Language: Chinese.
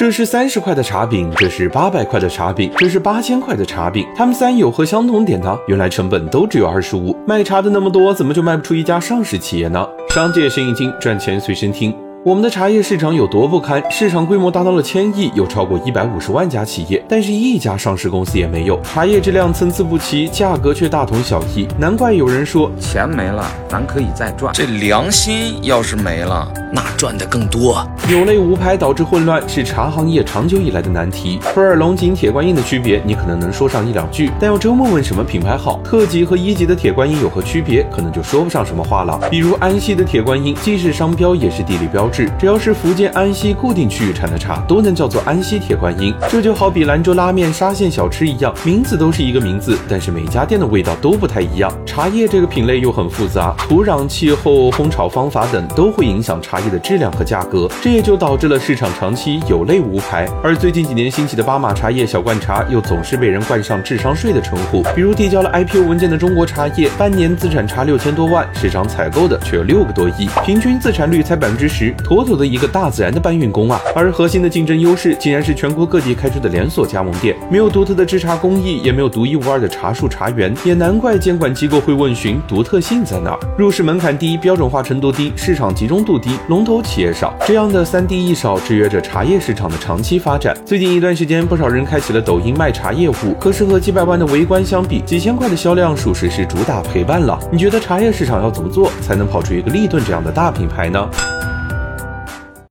这是三十块的茶饼，这是八百块的茶饼，这是八千块的茶饼，他们三有何相同点呢？原来成本都只有二十五，卖茶的那么多，怎么就卖不出一家上市企业呢？商界生意经，赚钱随身听。我们的茶叶市场有多不堪？市场规模达到了千亿，有超过一百五十万家企业，但是一家上市公司也没有。茶叶质量参差不齐，价格却大同小异，难怪有人说钱没了，咱可以再赚。这良心要是没了，那赚的更多。有类无牌导致混乱，是茶行业长久以来的难题。普洱、龙井、铁观音的区别，你可能能说上一两句，但要周末问什么品牌好，特级和一级的铁观音有何区别，可能就说不上什么话了。比如安溪的铁观音，既是商标，也是地理标志。只要是福建安溪固定区域产的茶，都能叫做安溪铁观音。这就好比兰州拉面、沙县小吃一样，名字都是一个名字，但是每家店的味道都不太一样。茶叶这个品类又很复杂，土壤、气候、烘炒方法等都会影响茶叶的质量和价格，这也就导致了市场长期有类无牌。而最近几年兴起的巴马茶叶、小罐茶，又总是被人冠上智商税的称呼。比如递交了 IPO 文件的中国茶叶，半年资产差六千多万，市场采购的却有六个多亿，平均自产率才百分之十，妥妥的一个。大自然的搬运工啊，而核心的竞争优势竟然是全国各地开出的连锁加盟店，没有独特的制茶工艺，也没有独一无二的茶树茶园，也难怪监管机构会问询独特性在哪儿。入市门槛低，标准化程度低，市场集中度低，龙头企业少，这样的三低一少制约着茶叶市场的长期发展。最近一段时间，不少人开启了抖音卖茶业务，可是和几百万的围观相比，几千块的销量，属实是主打陪伴了。你觉得茶叶市场要怎么做才能跑出一个立顿这样的大品牌呢？